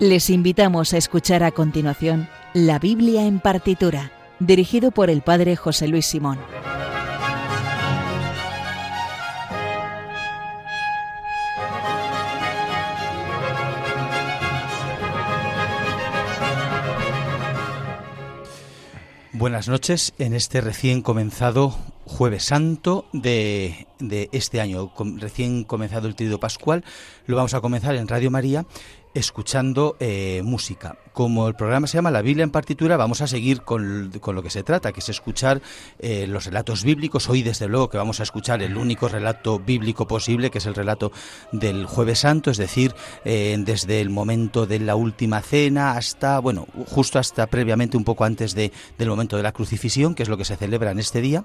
Les invitamos a escuchar a continuación La Biblia en partitura, dirigido por el Padre José Luis Simón. Buenas noches en este recién comenzado Jueves Santo de, este año, recién comenzado el trío pascual. Lo vamos a comenzar en Radio María escuchando eh, música. Como el programa se llama La Biblia en partitura, vamos a seguir con, lo que se trata, que es escuchar eh, los relatos bíblicos. Hoy, desde luego, que vamos a escuchar el único relato bíblico posible, que es el relato del Jueves Santo, es decir, eh, desde el momento de la última cena hasta, bueno, justo hasta previamente, un poco antes de, del momento de la crucifixión, que es lo que se celebra en este día.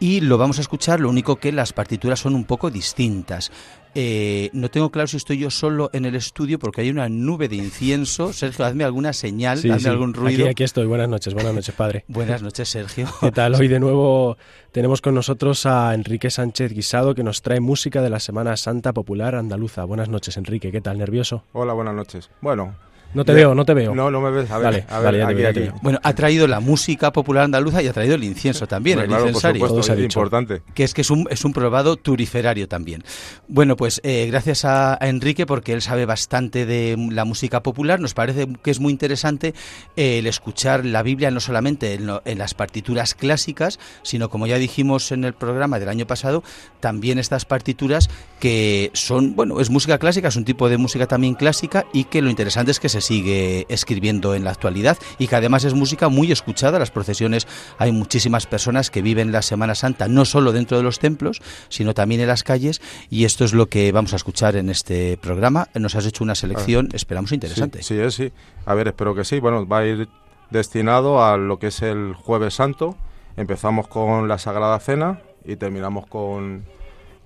Y lo vamos a escuchar, lo único que las partituras son un poco distintas. Eh, no tengo claro si estoy yo solo en el estudio porque hay una nube de incienso. Sergio, hazme alguna señal, hazme algún ruido. Aquí, aquí estoy. Buenas noches, buenas noches, padre. buenas noches, Sergio. ¿Qué tal? Hoy de nuevo tenemos con nosotros a Enrique Sánchez Guisado que nos trae música de la Semana Santa Popular Andaluza. Buenas noches, Enrique. ¿Qué tal? ¿Nervioso? Hola, buenas noches. Bueno, no te veo, no te veo. No, no me ves. A ver, a ver, Bueno, ha traído la música popular andaluza y ha traído el incienso también, el claro, incensario. Por supuesto, es importante. Que es que es un, es un probado turiferario también. Bueno, pues eh, gracias a, Enrique porque él sabe bastante de la música popular. Nos parece que es muy interesante eh, el escuchar la Biblia no solamente en, en las partituras clásicas, sino como ya dijimos en el programa del año pasado, también estas partituras que son, bueno, es música clásica, es un tipo de música también clásica y que lo interesante es que se sigue escribiendo en la actualidad y que además es música muy escuchada. Las procesiones, hay muchísimas personas que viven la Semana Santa no solo dentro de los templos, sino también en las calles y esto es lo que vamos a escuchar en este programa. Nos has hecho una selección, ah. esperamos, interesante. Sí, sí, sí. A ver, espero que sí. Bueno, va a ir destinado a lo que es el Jueves Santo. Empezamos con la Sagrada Cena y terminamos con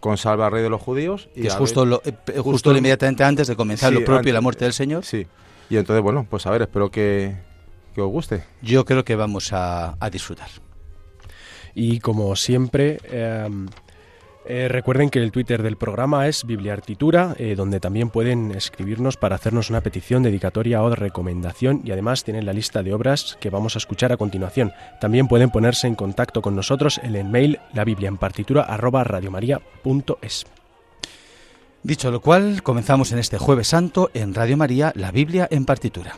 con Salva Rey de los Judíos. Y que es justo, lo, eh, justo, inmediatamente antes de comenzar lo propio y la muerte del Señor. Sí, y entonces, bueno, pues a ver, espero que, os guste. Yo creo que vamos a, disfrutar. Y como siempre, em, eh, recuerden que el Twitter del programa es Bibliartitura, eh, donde también pueden escribirnos para hacernos una petición, dedicatoria o recomendación y además tienen la lista de obras que vamos a escuchar a continuación. También pueden ponerse en contacto con nosotros en el mail la biblia en partitura arroba radiomaria.es. Dicho lo cual, comenzamos en este jueves santo en Radio María, la Biblia en partitura.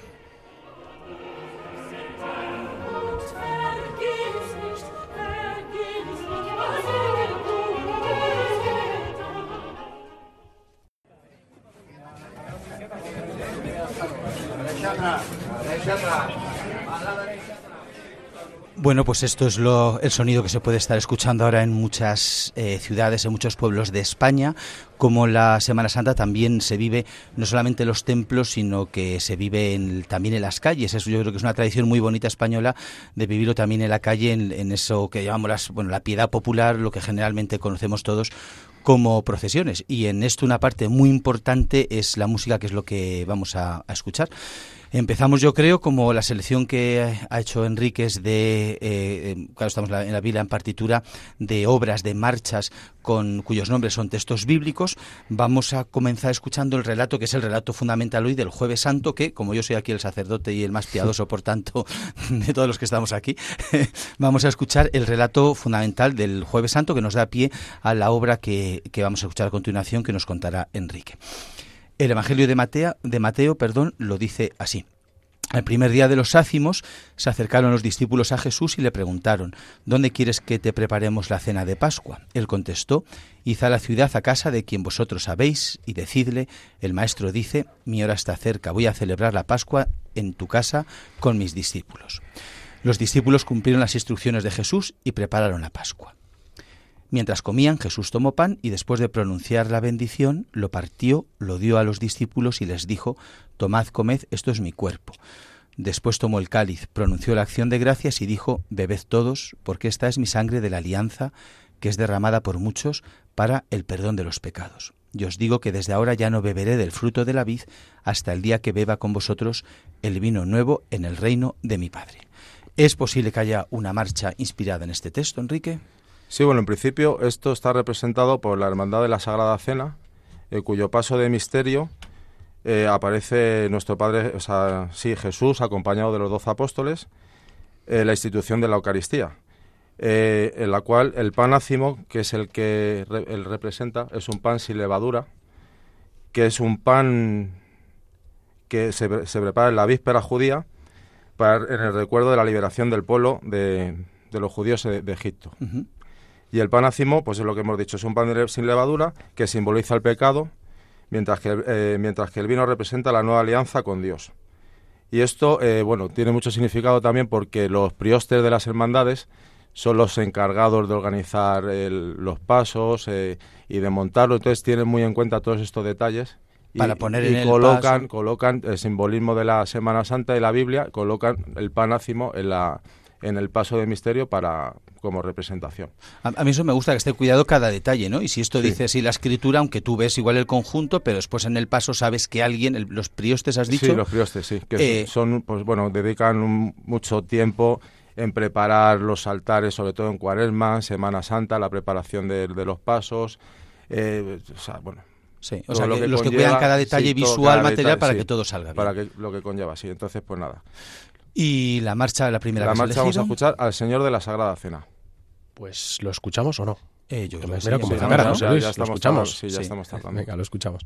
Bueno, pues esto es lo, el sonido que se puede estar escuchando ahora en muchas eh, ciudades, en muchos pueblos de España. Como la Semana Santa también se vive no solamente en los templos, sino que se vive también en las calles. Eso yo creo que es una tradición muy bonita española de vivirlo también en la calle, en, eso que llamamos bueno, la piedad popular, lo que generalmente conocemos todos como procesiones. Y en esto una parte muy importante es la música, que es lo que vamos a escuchar. Empezamos, yo creo, como la selección que ha hecho Enríquez de, eh, em, claro, estamos en la Biblia en partitura, de obras, de marchas con cuyos nombres son textos bíblicos. Vamos a comenzar escuchando el relato, que es el relato fundamental hoy del Jueves Santo, que, como yo soy aquí el sacerdote y el más piadoso, por tanto, de todos los que estamos aquí, vamos a escuchar el relato fundamental del Jueves Santo que nos da pie a la obra que, que vamos a escuchar a continuación, que nos contará Enrique. El Evangelio de Mateo, perdón, lo dice así. El primer día de los ácimos se acercaron los discípulos a Jesús y le preguntaron, ¿Dónde quieres que te preparemos la cena de Pascua? Él contestó, Id a la ciudad a casa de quien vosotros sabéis y decidle, el maestro dice, mi hora está cerca, voy a celebrar la Pascua en tu casa con mis discípulos. Los discípulos cumplieron las instrucciones de Jesús y prepararon la Pascua. Mientras comían, Jesús tomó pan y después de pronunciar la bendición, lo partió, lo dio a los discípulos y les dijo, Tomad, comed, esto es mi cuerpo. Después tomó el cáliz, pronunció la acción de gracias y dijo, Bebed todos, porque esta es mi sangre de la alianza, que es derramada por muchos para el perdón de los pecados. Yo os digo que desde ahora ya no beberé del fruto de la vid hasta el día que beba con vosotros el vino nuevo en el reino de mi Padre. ¿Es posible que haya una marcha inspirada en este texto, Enrique? Sí, bueno, en principio esto está representado por la Hermandad de la Sagrada Cena, en cuyo paso de misterio eh, aparece nuestro Padre, o sea, sí, Jesús, acompañado de los doce apóstoles, eh, la institución de la Eucaristía, eh, en la cual el pan ácimo, que es el que él representa, es un pan sin levadura, que es un pan que se, prepara en la víspera judía para, en el recuerdo de la liberación del pueblo de, los judíos de, Egipto. Y el pan ácimo, pues es lo que hemos dicho, es un pan sin levadura que simboliza el pecado, mientras que, eh, mientras que el vino representa la nueva alianza con Dios. Y esto, eh, bueno, tiene mucho significado también porque los priostes de las hermandades son los encargados de organizar los pasos eh, y de montarlo, entonces tienen muy en cuenta todos estos detalles. Para poner en el colocan, colocan el simbolismo de la Semana Santa de la Biblia, colocan el panácimo en la en el paso de misterio para como representación. A, mí eso me gusta que esté cuidado cada detalle, ¿no? Y si esto dice así la escritura, aunque tú ves igual el conjunto, pero después en el paso sabes que alguien, los priostes has dicho. Sí, los priostes, sí, que son, eh, pues bueno, dedican mucho tiempo en preparar los altares, sobre todo en Cuaresma, Semana Santa, la preparación de, los pasos, eh, o sea, bueno, Sí, o sea, los que cuidan cada detalle visual, material, para que todo salga bien. Para que lo que conlleva, sí. Entonces, pues nada. Y la marcha, la primera La marcha vamos a escuchar al Señor de la Sagrada Cena. Pues, ¿lo escuchamos o no? Eh, yo creo que como la cara, ¿no? Ya, ya, estamos, ¿Lo escuchamos? Sí, ya estamos tardando. Venga, lo escuchamos.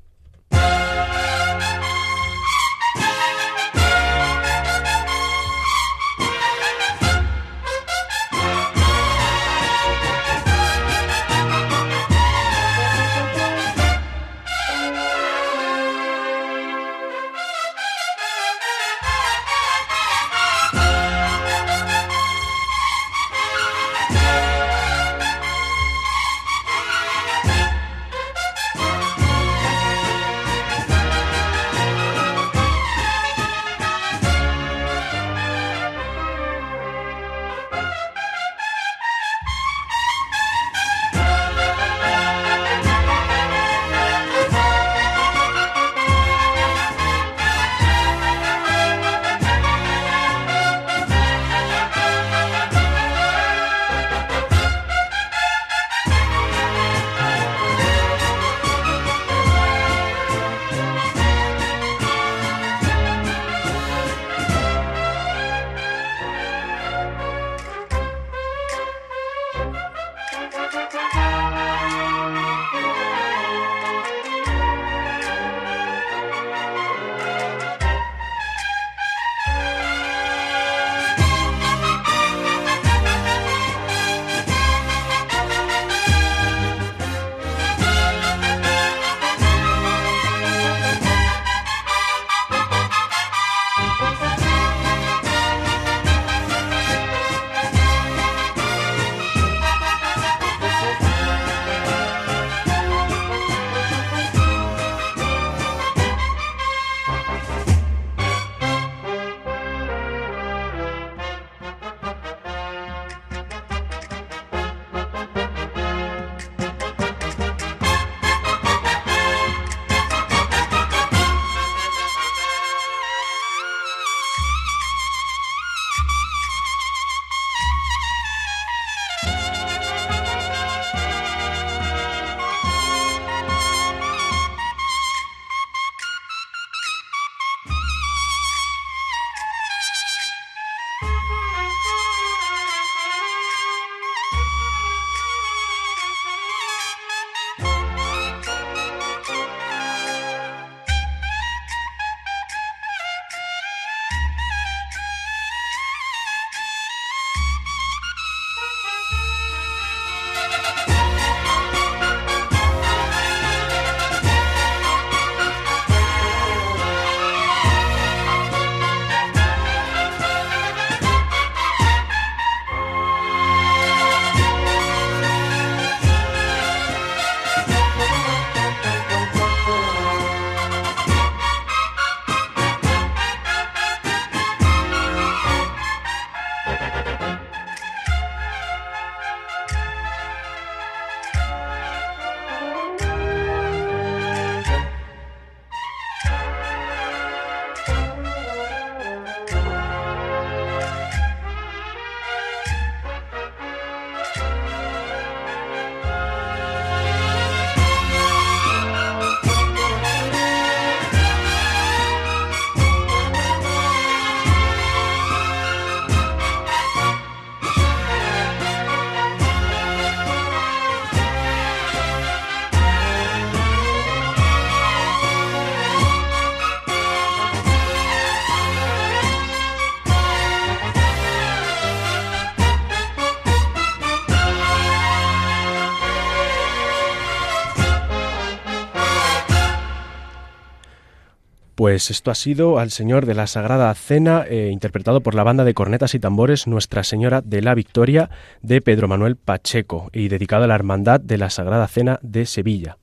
Pues esto ha sido al Señor de la Sagrada Cena, eh, interpretado por la banda de cornetas y tambores Nuestra Señora de la Victoria de Pedro Manuel Pacheco y dedicado a la Hermandad de la Sagrada Cena de Sevilla.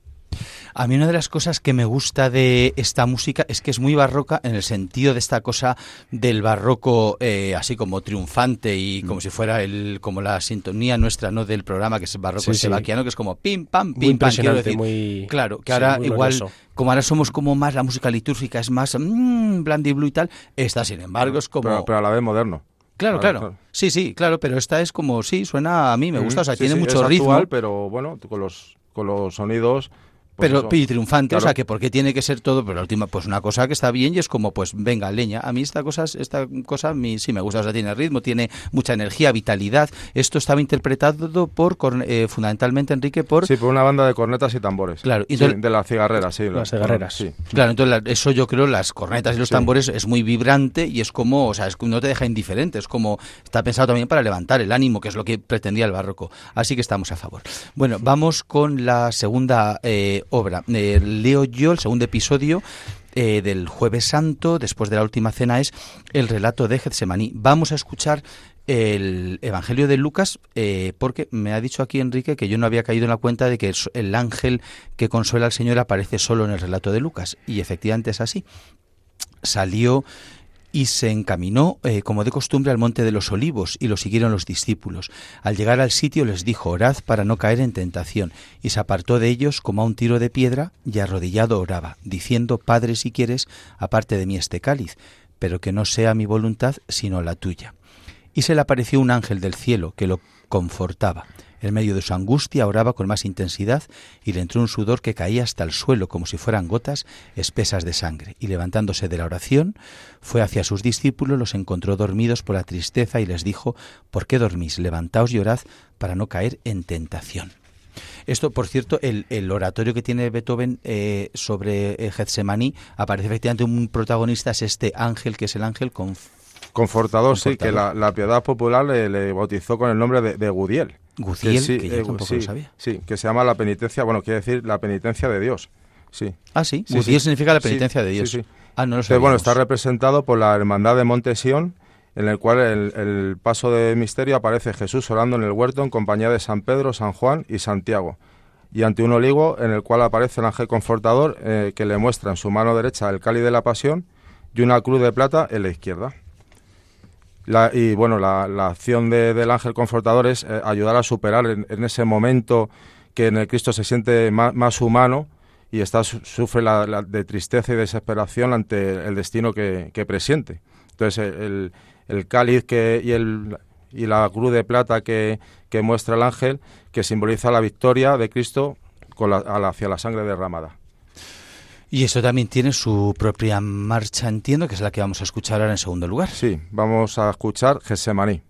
A mí una de las cosas que me gusta de esta música es que es muy barroca en el sentido de esta cosa del barroco eh, así como triunfante y mm. como si fuera el como la sintonía nuestra no del programa que es el barroco sí, que es como pim pam pim pam muy, claro que ahora igual como ahora somos como más la música litúrgica es más mmm, blue y tal esta sin embargo es como pero, a la vez moderno. Claro, claro, Sí, sí, claro, pero esta es como, sí, suena a mí, me gusta, o sea, tiene mucho ritmo. pero bueno, con los, con los sonidos pero y triunfante, o sea, que porque tiene que ser todo, pero la última, pues una cosa que está bien y es como, pues venga, leña. A mí esta cosa, esta cosa mí sí me gusta, o sea, tiene ritmo, tiene mucha energía, vitalidad. Esto estaba interpretado por, eh, fundamentalmente, Enrique, por... Sí, por una banda de cornetas y tambores. Claro. Y de las cigarreras, sí. Las cigarreras, sí. Claro, entonces eso yo creo, las cornetas y los tambores es muy vibrante y es como, o sea, es, no te deja indiferente, es como, está pensado también para levantar el ánimo, que es lo que pretendía el barroco. Así que estamos a favor. Bueno, vamos con la segunda eh, obra. Eh, leo yo el segundo episodio eh, del Jueves Santo, después de la última cena, es el relato de Getsemaní. Vamos a escuchar el Evangelio de Lucas, eh, porque me ha dicho aquí Enrique que yo no había caído en la cuenta de que el ángel que consuela al Señor aparece solo en el relato de Lucas, y efectivamente es así. Salió y se encaminó, eh, como de costumbre, al monte de los olivos, y lo siguieron los discípulos. Al llegar al sitio les dijo, orad para no caer en tentación, y se apartó de ellos como a un tiro de piedra, y arrodillado oraba, diciendo, Padre, si quieres, aparte de mí este cáliz, pero que no sea mi voluntad, sino la tuya. Y se le apareció un ángel del cielo, que lo confortaba. En medio de su angustia oraba con más intensidad y le entró un sudor que caía hasta el suelo como si fueran gotas espesas de sangre. Y levantándose de la oración, fue hacia sus discípulos, los encontró dormidos por la tristeza y les dijo, ¿por qué dormís? Levantaos y orad para no caer en tentación. Esto, por cierto, el, oratorio que tiene Beethoven eh, sobre eh, Getsemaní, aparece efectivamente un protagonista, es este ángel, que es el ángel Confortador, sí, que la, piedad popular le, bautizó con el nombre de, de Gudiel. Guciel, que, yo eh, tampoco lo sabía. Sí, que se llama la penitencia, bueno, quiere decir la penitencia de Dios. Sí. Ah, sí. Guciel significa la penitencia de Dios. Ah, no lo sé. Bueno, está representado por la Hermandad de Montesión, en el cual el, el, paso de misterio aparece Jesús orando en el huerto en compañía de San Pedro, San Juan y Santiago. Y ante un olivo en el cual aparece el ángel confortador eh, que le muestra en su mano derecha el cáliz de la pasión y una cruz de plata en la izquierda y bueno, la, acción del ángel confortador es eh, ayudar a superar en, ese momento que en el Cristo se siente más, humano y está sufre la, de tristeza y desesperación ante el destino que, presiente. Entonces, el, el cáliz que, y, el, y la cruz de plata que, que muestra el ángel, que simboliza la victoria de Cristo con hacia la sangre derramada. Y eso también tiene su propia marcha, entiendo, que es la que vamos a escuchar ahora en segundo lugar. Sí, vamos a escuchar Gesemaní.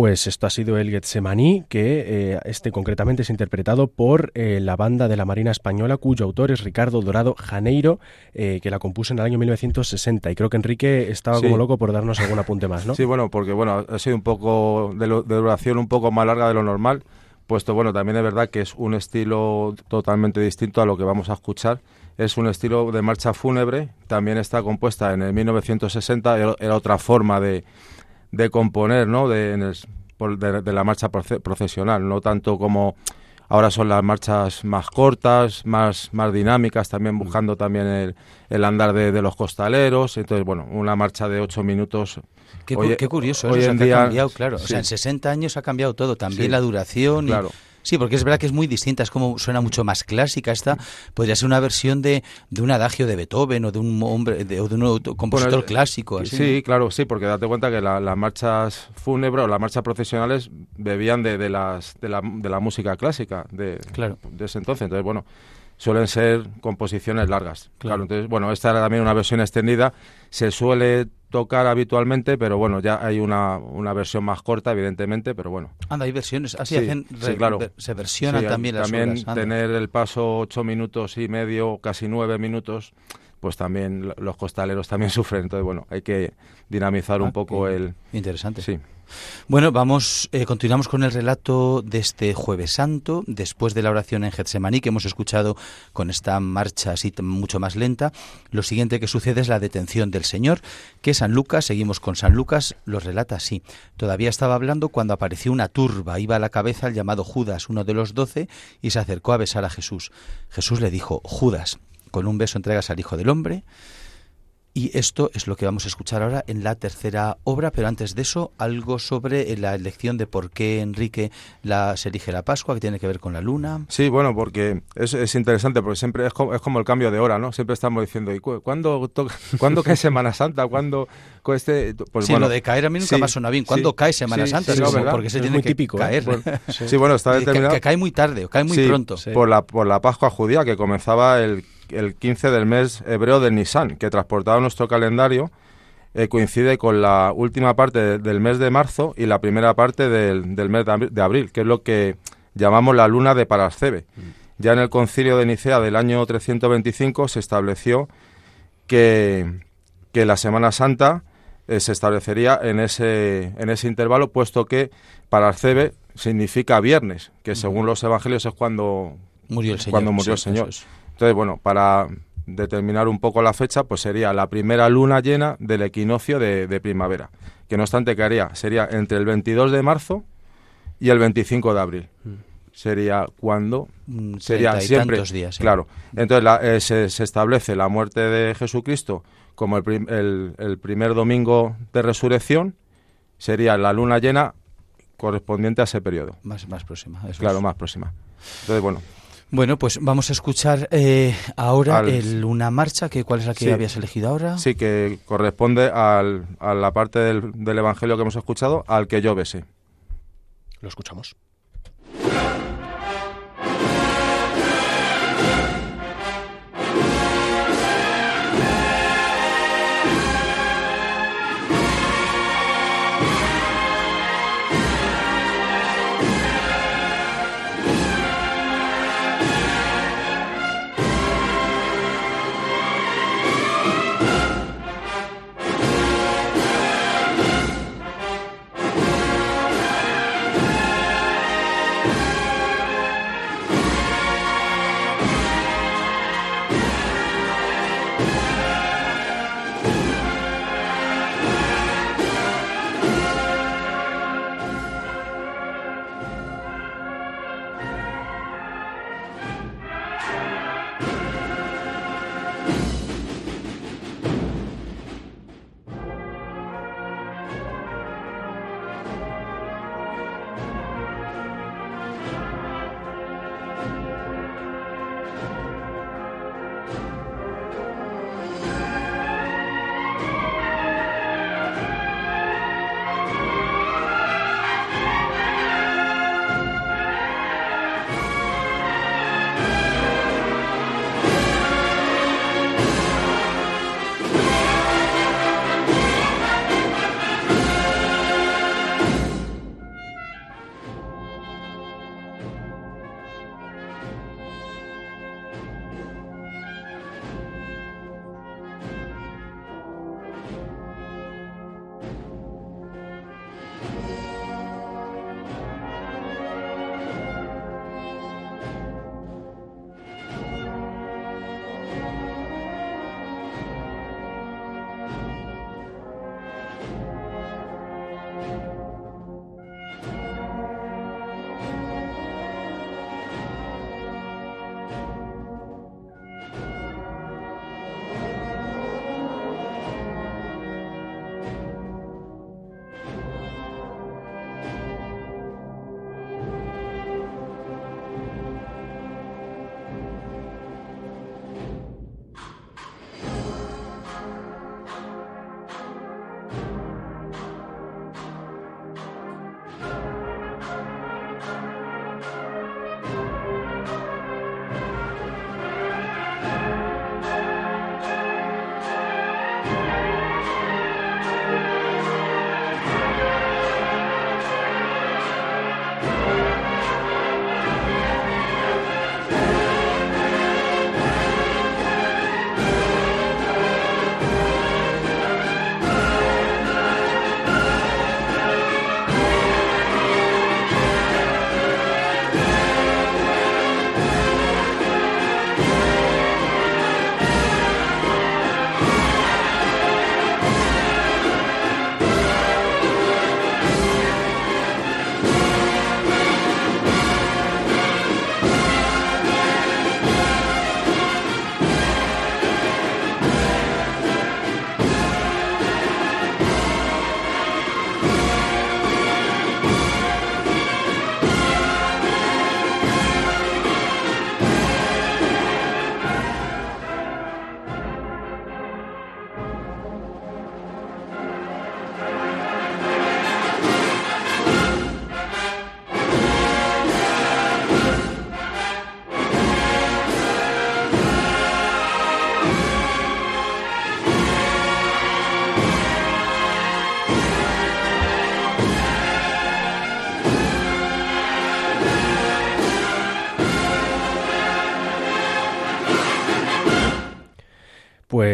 Pues esto ha sido el Getsemaní, que eh, este concretamente es interpretado por eh, la banda de la Marina Española, cuyo autor es Ricardo Dorado Janeiro, eh, que la compuso en el año 1960. Y creo que Enrique estaba como loco por darnos algún apunte más, ¿no? Sí, bueno, porque bueno, ha sido un poco de, de duración un poco más larga de lo normal, puesto bueno, también es verdad que es un estilo totalmente distinto a lo que vamos a escuchar es un estilo de marcha fúnebre, también está compuesta en el 1960, era otra forma de, de componer, ¿no? De, de, la marcha procesional, no tanto como ahora son las marchas más cortas, más, más dinámicas, también mm. buscando también el, el andar de, los costaleros. Entonces, bueno, una marcha de ocho minutos. Qué, curioso, hoy en día, ha cambiado, claro. O sea, en 60 años ha cambiado todo, también la duración. Claro. Sí, porque es verdad que es muy distinta, es como suena mucho más clásica. Esta podría ser una versión de, de un adagio de Beethoven o de un hombre de, o de un compositor clásico. sí, claro, sí, porque date cuenta que las marchas fúnebres o las marchas procesionales bebían de, de, las, de, la, de la música clásica de, claro. de ese entonces. Entonces, bueno, suelen ser composiciones largas. Claro. entonces, bueno, esta era también una versión extendida. Se suele tocar habitualmente, pero bueno, ya hay una, una versión más corta, evidentemente, pero bueno. Anda, hay versiones, así hacen, claro. se versionan también las También tener el paso ocho minutos y medio, casi nueve minutos, pues también los costaleros también sufren. Entonces, bueno, hay que dinamizar un ah, poco el... Interesante. Sí. Bueno, vamos, eh, continuamos con el relato de este Jueves Santo, después de la oración en Getsemaní que hemos escuchado con esta marcha así mucho más lenta. Lo siguiente que sucede es la detención del Señor, que San Lucas, seguimos con San Lucas, lo relata así. Todavía estaba hablando cuando apareció una turba, iba a la cabeza el llamado Judas, uno de los doce, y se acercó a besar a Jesús. Jesús le dijo, Judas, con un beso entregas al Hijo del Hombre. Y esto es lo que vamos a escuchar ahora en la tercera obra, pero antes de eso, algo sobre la elección de por qué Enrique la, se elige la Pascua, que tiene que ver con la luna. Sí, bueno, porque es, es interesante, porque siempre es como, es como, el cambio de hora, ¿no? Siempre estamos diciendo, ¿y cuándo, ¿cuándo cae Semana Santa? ¿Cuándo este? Pues, sí, lo de caer a mí nunca me ha sonado bien. ¿Cuándo cae Semana Santa? porque se tiene que típico, ¿eh? caer. sí. bueno, está determinado. Que, cae muy tarde, o cae muy pronto. Por, la, por la Pascua judía, que comenzaba el el 15 del mes hebreo de Nisan, que transportado nuestro calendario eh, coincide con la última parte del mes de marzo y la primera parte del, mes de abril, que es lo que llamamos la luna de Parascebe. Mm. Ya en el concilio de Nicea del año 325 se estableció que, que la Semana Santa eh, se establecería en ese, en ese intervalo, puesto que Parascebe significa viernes, que según los evangelios es cuando murió el Señor. Cuando murió el Señor. Entonces, bueno, para determinar un poco la fecha, pues sería la primera luna llena del equinoccio de, primavera, que no obstante que haría, sería entre el 22 de marzo y el 25 de abril. Mm. Sería cuando mm, sería siempre días, claro. Entonces eh, se, establece la muerte de Jesucristo como el, el, primer domingo de resurrección, sería la luna llena correspondiente a ese periodo. Más, más próxima. claro, más próxima. Entonces, bueno, bueno, pues vamos a escuchar eh, ahora el, una marcha, que ¿cuál es la que habías elegido ahora? Sí, que corresponde al, a la parte del, del Evangelio que hemos escuchado, al que yo besé. Lo escuchamos.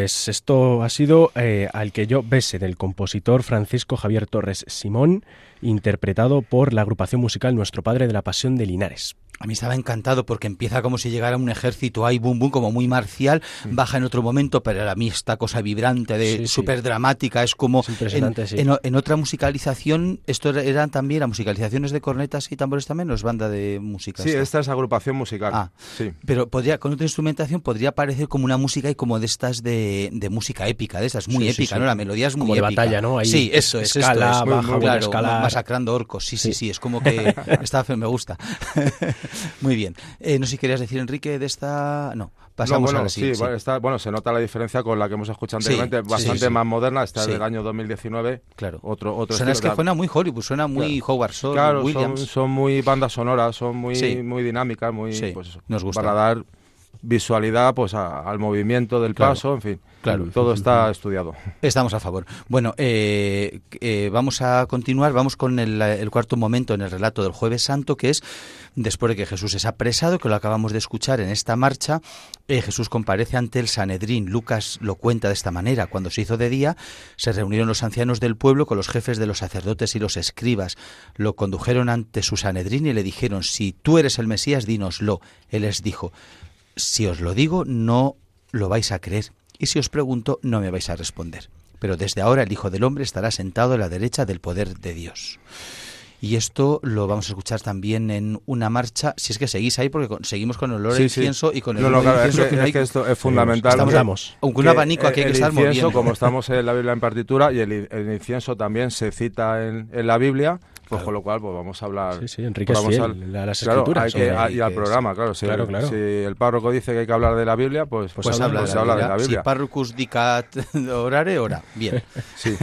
Pues esto ha sido eh, Al que yo bese del compositor Francisco Javier Torres Simón, interpretado por la agrupación musical Nuestro Padre de la Pasión de Linares. A mí estaba encantado porque empieza como si llegara un ejército ahí, boom, boom, como muy marcial, baja en otro momento, pero a mí esta cosa vibrante, de súper dramática, es como... impresionante, en, en, otra musicalización, esto eran también las musicalizaciones de cornetas y tambores también, ¿o es banda de música? Sí, esta, es agrupación musical. Ah, sí. Pero podría, con otra instrumentación podría parecer como una música y como de estas de, de música épica, de esas, muy épica, ¿no? La melodía es muy como de batalla, ¿no? sí, eso es. Escala, esto es, claro, escala... masacrando orcos, sí, sí, sí, es como que... está, me gusta. muy bien. Eh, no sé si querías decir, Enrique, de esta... No, pasamos bueno, a sí, bueno, se nota la diferencia con la que hemos escuchado anteriormente, bastante más moderna, esta es del año 2019. Claro. Otro, otro suena, es que suena muy Hollywood, suena muy Howard Shore, claro, Williams. Son, son, muy bandas sonoras, son muy, muy dinámicas, muy... Pues, nos gusta. Para dar visualidad pues al movimiento del paso, en fin. Claro. Todo está estudiado. Estamos a favor. Bueno, eh, eh, vamos a continuar, vamos con el, cuarto momento en el relato del jueves santo, que es después de que Jesús es apresado, que lo acabamos de escuchar en esta marcha, eh, Jesús comparece ante el Sanedrín. Lucas lo cuenta de esta manera. Cuando se hizo de día, se reunieron los ancianos del pueblo con los jefes de los sacerdotes y los escribas. Lo condujeron ante su Sanedrín y le dijeron, si tú eres el Mesías, dínoslo. Él les dijo, si os lo digo, no lo vais a creer, y si os pregunto, no me vais a responder. Pero desde ahora el Hijo del Hombre estará sentado a la derecha del poder de Dios. Y esto lo vamos a escuchar también en una marcha, si es que seguís ahí, porque seguimos con el olor incienso y con el no, incienso que, que, esto es fundamental. Estamos, aunque un abanico aquí hay que estar incienso, como estamos en la Biblia en partitura, y el, incienso también se cita en, en la Biblia, pues con lo cual, pues vamos a hablar. Sí, sí, Enrique pues a, las escrituras. y al programa, claro. Si, claro, claro. si el párroco dice que hay que hablar de la Biblia, pues, pues, pues habla, de, la habla de la Biblia. Si párrocus dicat orare, ora. Bien. Sí.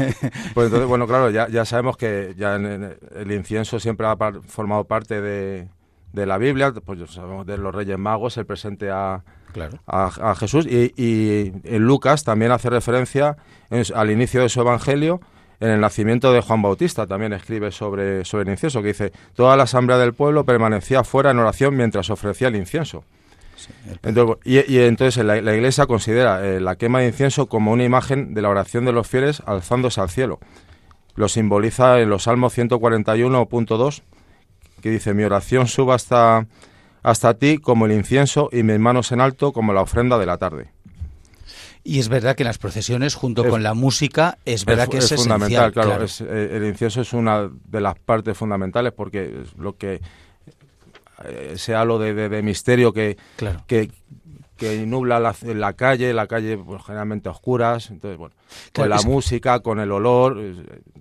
Pues entonces, bueno, claro, ya, ya sabemos que ya en, el incienso siempre ha formado parte de, de la Biblia, pues sabemos de los Reyes Magos, el presente a, claro. a, Jesús. Y, y, en Lucas también hace referencia al inicio de su Evangelio en el nacimiento de Juan Bautista también escribe sobre, sobre el incienso, que dice, toda la asamblea del pueblo permanecía fuera en oración mientras ofrecía el incienso. y, entonces la, Iglesia considera eh, la quema de incienso como una imagen de la oración de los fieles alzándose al cielo. Lo simboliza en los Salmos 141.2, que dice, mi oración suba hasta, hasta ti como el incienso y mis manos en alto como la ofrenda de la tarde. Y es verdad que en las procesiones, junto con la música, es verdad que es, es fundamental. Claro, eh, el incienso es una de las partes fundamentales porque es lo que eh, ese halo de, de, misterio que, que, que nubla la, la, calle, la calle pues, generalmente oscuras, entonces bueno, con la música, con el olor,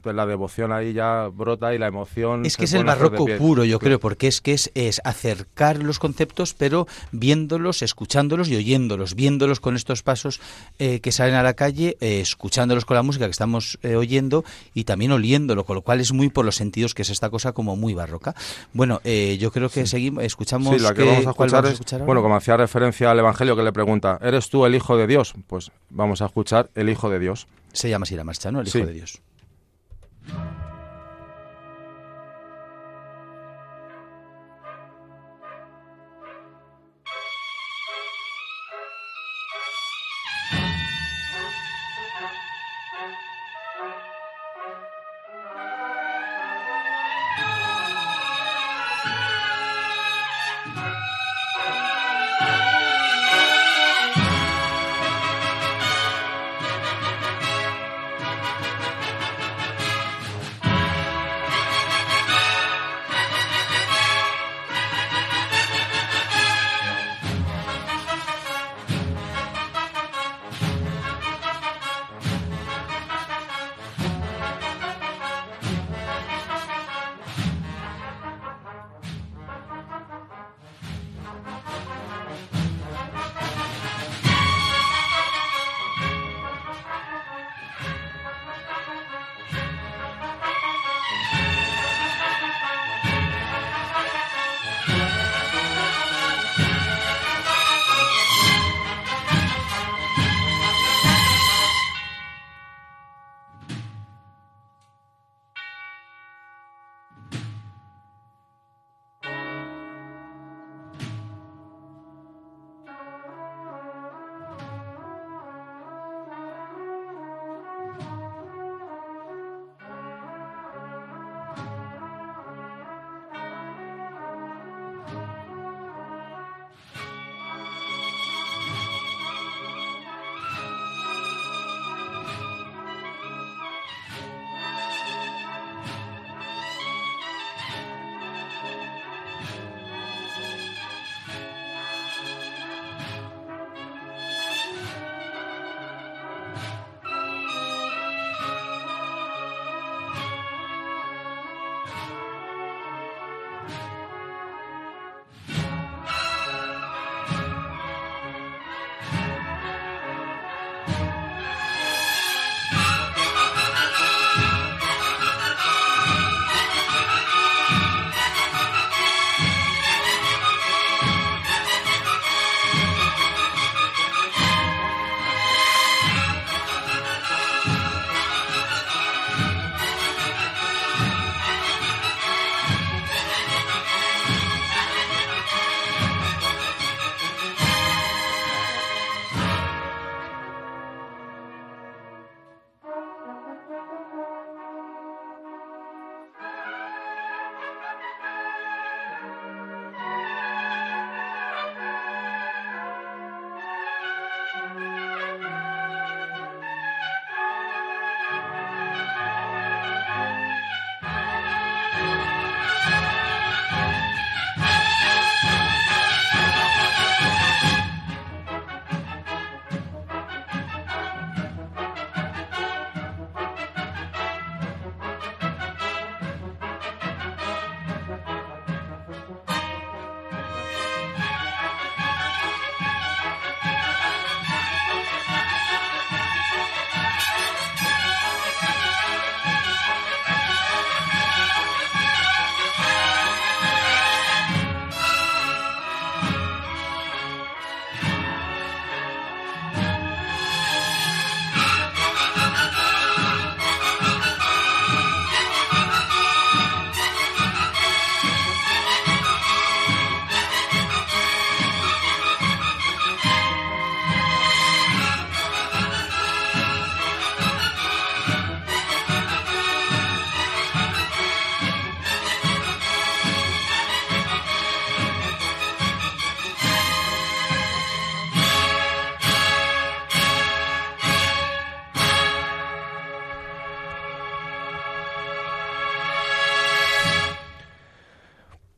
pues la devoción ahí ya brota y la emoción. Es que es el barroco puro, yo creo, porque es que es, es, acercar los conceptos, pero viéndolos, escuchándolos y oyéndolos, viéndolos con estos pasos eh, que salen a la calle, eh, escuchándolos con la música que estamos eh, oyendo y también oliéndolo, con lo cual es muy por los sentidos que es esta cosa como muy barroca. Bueno, yo creo que seguimos, escuchamos. Sí, la que, vamos a escuchar, es, bueno, como hacía referencia al Evangelio que le pregunta, ¿eres tú el Hijo de Dios? Pues vamos a escuchar el Hijo de Dios. Se llama así la marcha, ¿no? El Hijo de Dios.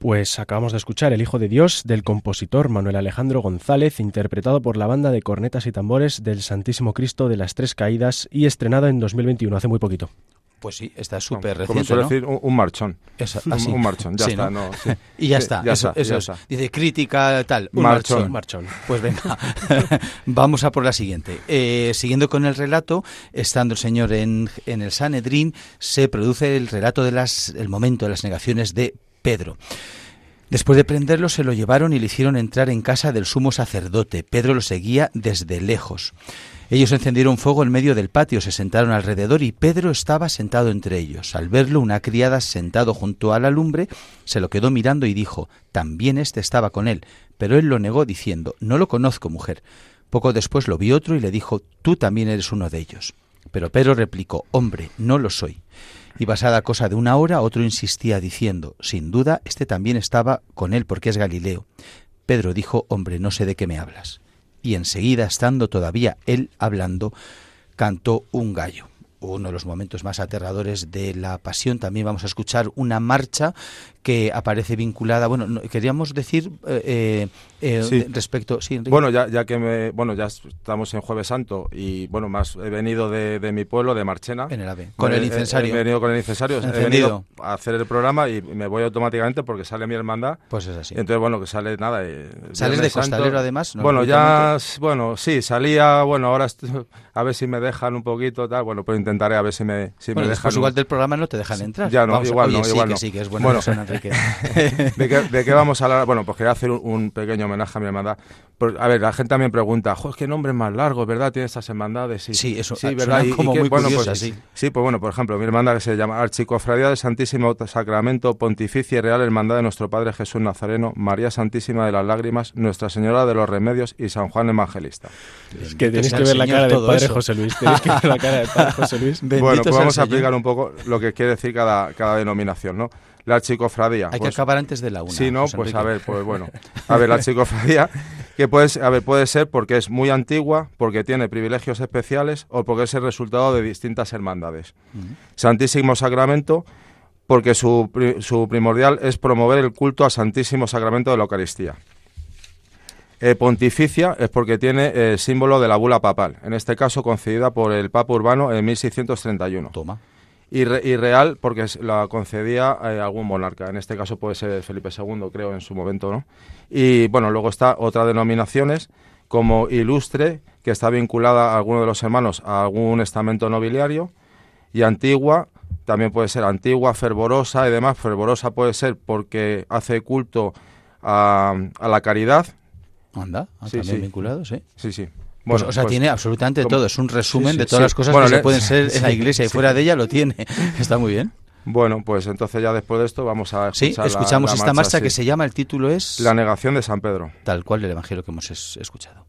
Pues acabamos de escuchar El Hijo de Dios del compositor Manuel Alejandro González, interpretado por la banda de cornetas y tambores del Santísimo Cristo de las Tres Caídas y estrenado en 2021, hace muy poquito. Pues sí, está súper reciente, Como suele ¿no? decir, un, un marchón. Eso, Un- así. un marchón, ya Sí, está, ¿no? no, sí. y ya Sí, está, ya eso, está, eso ya es. está. Dice crítica tal, un Marchón. marchón. Pues venga, vamos a por la siguiente. Eh, siguiendo con el relato, estando el Señor en, en el Sanedrín, se produce el relato de las, el momento de las negaciones de Pedro. Después de prenderlo, se lo llevaron y le hicieron entrar en casa del sumo sacerdote. Pedro lo seguía desde lejos. Ellos encendieron fuego en medio del patio, se sentaron alrededor y Pedro estaba sentado entre ellos. Al verlo, una criada sentado junto a la lumbre se lo quedó mirando y dijo, también éste estaba con él. Pero él lo negó diciendo, no lo conozco, mujer. Poco después lo vio otro y le dijo, tú también eres uno de ellos. Pero Pedro replicó, hombre, no lo soy. Y pasada cosa de una hora, otro insistía diciendo, sin duda, este también estaba con él porque es Galileo. Pedro dijo, hombre, no sé de qué me hablas. Y enseguida, estando todavía él hablando, cantó un gallo. Uno de los momentos más aterradores de la pasión. También vamos a escuchar una marcha que aparece vinculada. Bueno, no- queríamos decir eh, eh, Sí. respecto. Sí, Enrique. Bueno, ya, ya que me, bueno, ya estamos en Jueves Santo y bueno, más he venido de, de mi pueblo, de Marchena. en el AVE. Con He- el incensario. He, venido con el incensario. He venido a hacer el programa y me voy automáticamente porque sale mi hermandad. Pues es así. Entonces, bueno, que sale nada. eh, ¿Sales de costalero, además? ¿no? Bueno, ya, bueno, sí, salía, bueno, ahora a ver si me dejan un poquito, tal, bueno, pues intentaré a ver si me, si Bueno, me dejan. igual un- del programa no te dejan entrar. Ya no, Vamos igual Oye, no, sí, igual que sí, que es buena Bueno. persona, Enrique. ¿De qué, de qué vamos a hablar? Bueno, pues quería hacer un, un pequeño homenaje a mi hermandad. Por- a ver, la gente también pregunta, "Jo, qué nombre más largo, ¿verdad? Tiene estas hermandades. Sí, Sí, eso, sí, ¿verdad? suenan como qué- muy bueno, curiosas, pues, sí. Sí, pues bueno, por ejemplo, mi hermandad que se llama Archicofradía del Santísimo Sacramento Pontificia y Real Hermandad de nuestro Padre Jesús Nazareno, María Santísima de las Lágrimas, Nuestra Señora de los Remedios y San Juan Evangelista. Es que sea que ver la cara del todo padre eso. José Luis. Tenéis que ver la cara del padre José Luis. Bueno, pues vamos a explicar un poco lo que quiere decir cada, cada denominación, ¿no? La Archicofradía. Hay que pues, acabar antes de la una. Sí, no, José pues Enrique. a ver, pues bueno. A ver, la psicofradía, que puede, a ver, puede ser porque es muy antigua, porque tiene privilegios especiales o porque es el resultado de distintas hermandades. Santísimo Sacramento, porque su, su primordial es promover el culto al Santísimo Sacramento de la Eucaristía. Eh, pontificia es porque tiene el símbolo de la bula papal, en este caso concedida por el Papa Urbano en 1631. Toma. Y, re- y real porque la concedía eh, algún monarca. En este caso puede ser Felipe II, creo, en su momento, ¿no? Y bueno, luego está otra denominaciones como ilustre, que está vinculada a alguno de los hermanos a algún estamento nobiliario. Y antigua, también puede ser antigua, fervorosa y demás. Fervorosa puede ser porque hace culto a, a la caridad. Anda, ah, Sí, también sí. vinculado, sí. Sí, sí. Pues, o sea, pues- tiene absolutamente como- todo. Es un resumen sí, de sí, todas sí. las cosas Bueno, que se pueden ser en la sí, iglesia y sí. fuera de ella lo tiene. Está muy bien. Bueno, pues entonces ya después de esto vamos a Sí, escuchar la- escuchamos la esta marcha sí. que se llama, el título es La negación de San Pedro. tal cual el evangelio que hemos es- escuchado.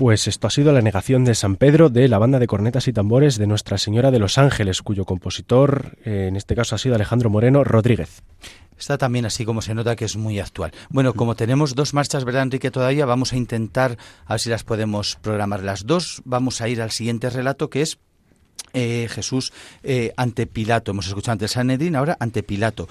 Pues esto ha sido la negación de San Pedro de la banda de cornetas y tambores de Nuestra Señora de los Ángeles, cuyo compositor eh, en este caso ha sido Alejandro Moreno Rodríguez. Está también así como se nota que es muy actual. Bueno, como tenemos dos marchas, ¿verdad, Enrique? Todavía vamos a intentar, a ver si las podemos programar las dos. Vamos a ir al siguiente relato que es eh, Jesús eh, ante Pilato. Hemos escuchado antes Sanedrín, ahora ante Pilato.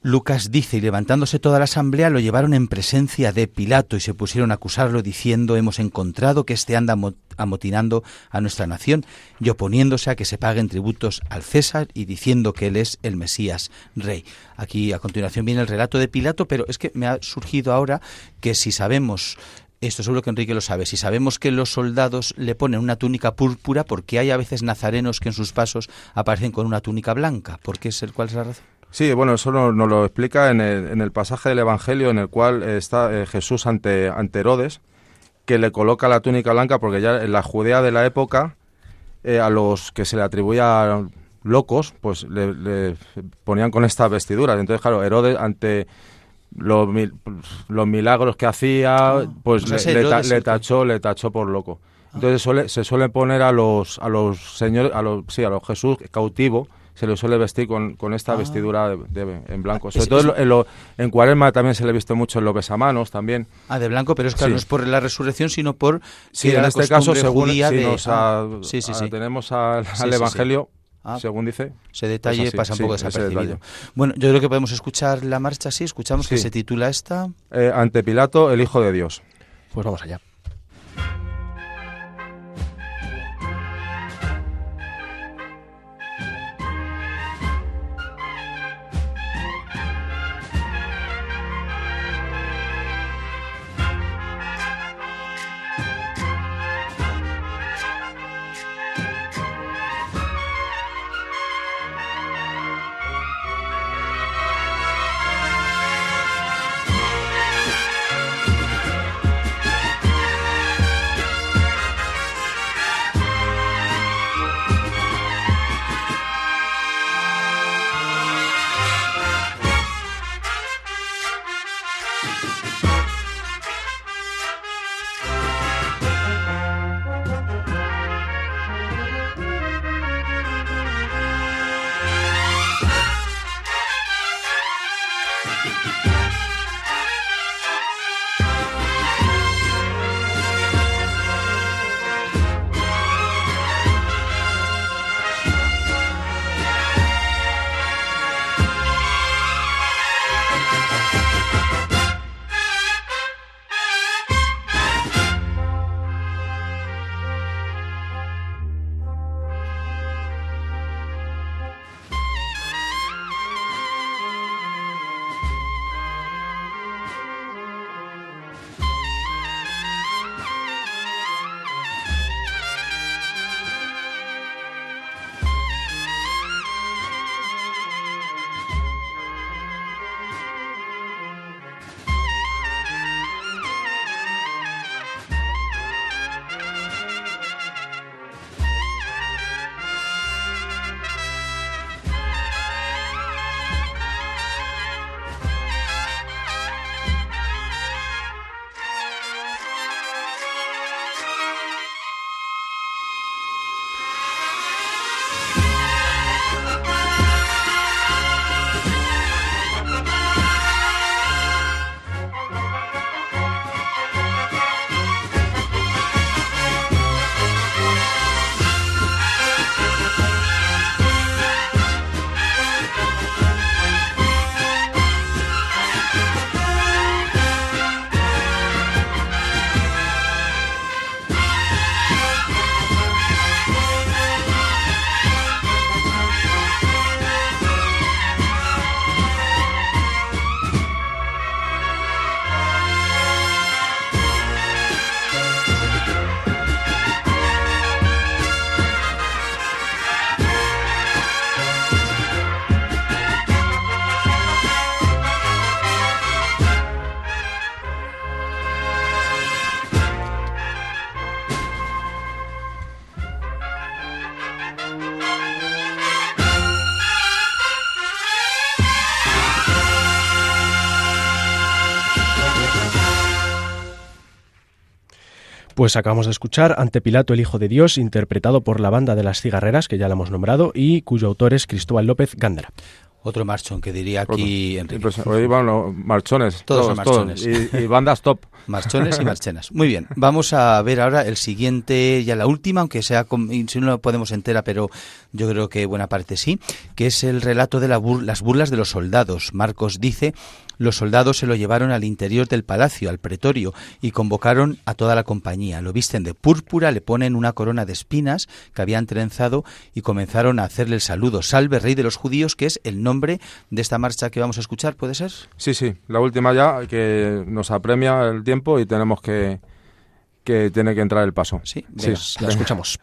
Lucas dice, y levantándose toda la asamblea, lo llevaron en presencia de Pilato y se pusieron a acusarlo diciendo, hemos encontrado que éste anda amotinando a nuestra nación y oponiéndose a que se paguen tributos al César y diciendo que él es el Mesías rey. Aquí a continuación viene el relato de Pilato, pero es que me ha surgido ahora que si sabemos esto seguro que Enrique lo sabe. Si sabemos que los soldados le ponen una túnica púrpura, ¿por qué hay a veces nazarenos que en sus pasos aparecen con una túnica blanca? ¿Por qué es el, ¿Cuál es la razón? Sí, bueno, eso nos, lo explica en el, en el, pasaje del Evangelio en el cual está eh, Jesús ante, ante Herodes, que le coloca la túnica blanca porque ya en la Judea de la época eh, a los que se le atribuía locos, pues le, ponían con estas vestiduras. Entonces, claro, Herodes ante los, los milagros que hacía, ah, pues le, le, tachó, le tachó por loco. Ah. Entonces se suele poner a los a los señores, a los sí, a los Jesús cautivo se le suele vestir con, con esta ah. vestidura de, en blanco. Sobre todo en, en, Cuaresma también se le visto mucho en los besamanos también. Ah, de blanco, pero es que no es por la resurrección, sino por... Sí, en este caso, según si nos tenemos al Evangelio, según dice. Ese detalle pasa un poco desapercibido. Bueno, yo creo que podemos escuchar la marcha así. Escuchamos que se titula esta. Eh, ante Pilato, el Hijo de Dios. Pues vamos allá. Pues acabamos de escuchar Ante Pilato el Hijo de Dios, interpretado por la banda de las cigarreras, que ya la hemos nombrado, y cuyo autor es Cristóbal López Gándara. Otro marchón que diría aquí Enrique. Pues hoy van los marchones. Todos son marchones. Y, y bandas top. Marchones y marchenas. Muy bien, vamos a ver ahora el siguiente, ya la última, aunque sea, si no lo podemos entera, pero yo creo que buena parte sí, que es el relato de la las burlas de los soldados. Marcos dice, los soldados se lo llevaron al interior del palacio, al pretorio, y convocaron a toda la compañía. Lo visten de púrpura, le ponen una corona de espinas que habían trenzado y comenzaron a hacerle el saludo. Salve, rey de los judíos, que es el nombre de esta marcha que vamos a escuchar, ¿puede ser? Sí, sí, la última ya, que nos apremia el tiempo y tenemos que, que tiene que entrar el paso. Sí, sí la escuchamos.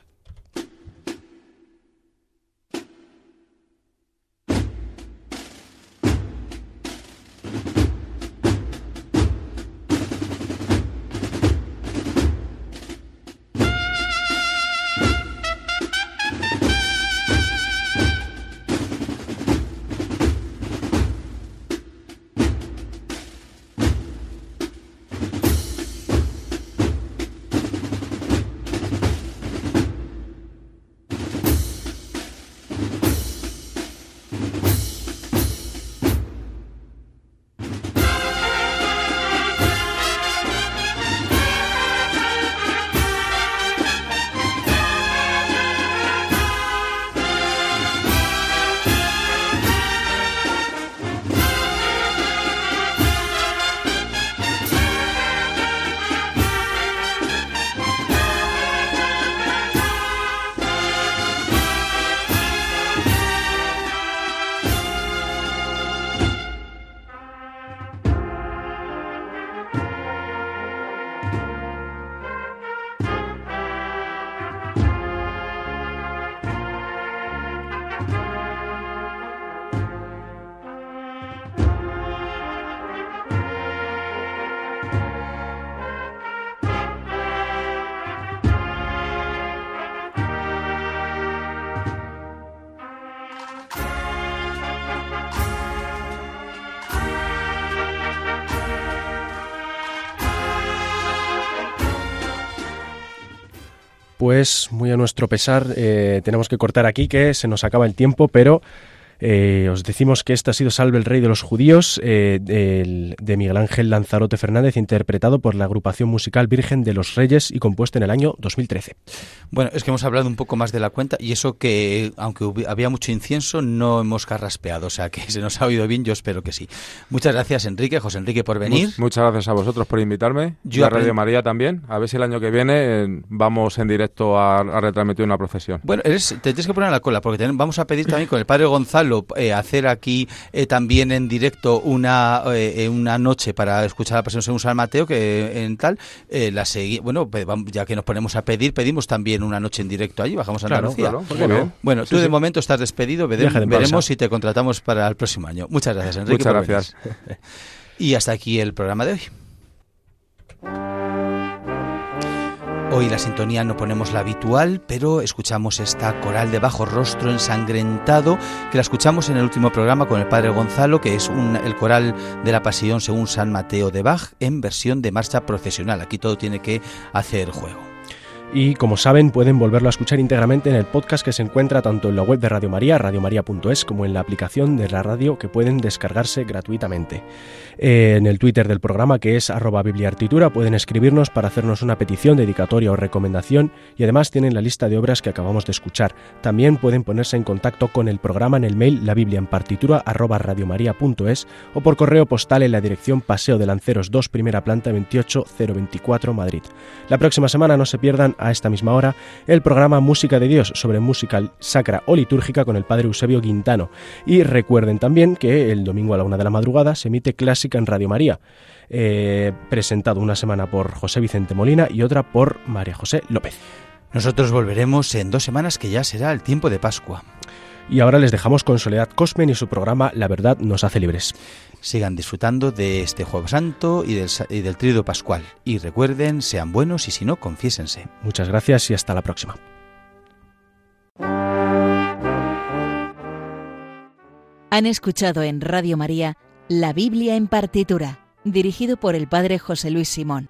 Pues muy a nuestro pesar eh, tenemos que cortar aquí que se nos acaba el tiempo, pero eh, os decimos que este ha sido Salve el Rey de los Judíos eh, de, Miguel Ángel Lanzarote Fernández, interpretado por la agrupación musical Virgen de los Reyes y compuesto en el año 2013. Bueno, es que hemos hablado un poco más de la cuenta y eso que, aunque había mucho incienso, no hemos carraspeado, o sea que se nos ha oído bien, yo espero que sí. Muchas gracias, Enrique, José Enrique, por venir. muchas gracias a vosotros por invitarme, yo y a Radio María también. A ver si el año que viene eh, vamos en directo a, retransmitir una procesión. Bueno, te tienes que poner a la cola, porque vamos a pedir también con el padre Gonzalo eh, hacer aquí eh, también en directo una, eh, una noche para escuchar la pasión según San Mateo, que en tal, la seguí, bueno, pues ya que nos ponemos a pedir, pedimos también una noche en directo allí, bajamos a Andalucía. bueno, tú de momento estás despedido, veremos si te contratamos para el próximo año. Muchas gracias, Enrique. Muchas gracias. y hasta aquí el programa de hoy. Hoy la sintonía no ponemos la habitual, pero escuchamos esta coral de bajo rostro ensangrentado, que la escuchamos en el último programa con el padre Gonzalo, que es el coral de la pasión según San Mateo de Bach en versión de marcha procesional. Aquí todo tiene que hacer juego y como saben pueden volverlo a escuchar íntegramente en el podcast que se encuentra tanto en la web de Radio María, radiomaria.es, como en la aplicación de la radio que pueden descargarse gratuitamente. Eh, en el Twitter del programa que es arroba bibliartitura pueden escribirnos para hacernos una petición, dedicatoria o recomendación y además tienen la lista de obras que acabamos de escuchar. También pueden ponerse en contacto con el programa en el mail la biblia en partitura arroba radiomaria.es o por correo postal en la dirección Paseo de Lanceros 2, primera planta 28024 Madrid. La próxima semana no se pierdan a esta misma hora el programa Música de Dios sobre música sacra o litúrgica con el padre Eusebio Quintano. Y recuerden también que el domingo a la una de la madrugada se emite Clásica en Radio María. Eh, presentado una semana por José Vicente Molina y otra por María José López. Nosotros volveremos en dos semanas que ya será el tiempo de Pascua. Y ahora les dejamos con Soledad Cosmen y su programa La verdad nos hace libres sigan disfrutando de este Jueves Santo y del, y del Pascual. Y recuerden, sean buenos y si no, confiésense. Muchas gracias y hasta la próxima. Han escuchado en Radio María La Biblia en partitura, dirigido por el Padre José Luis Simón.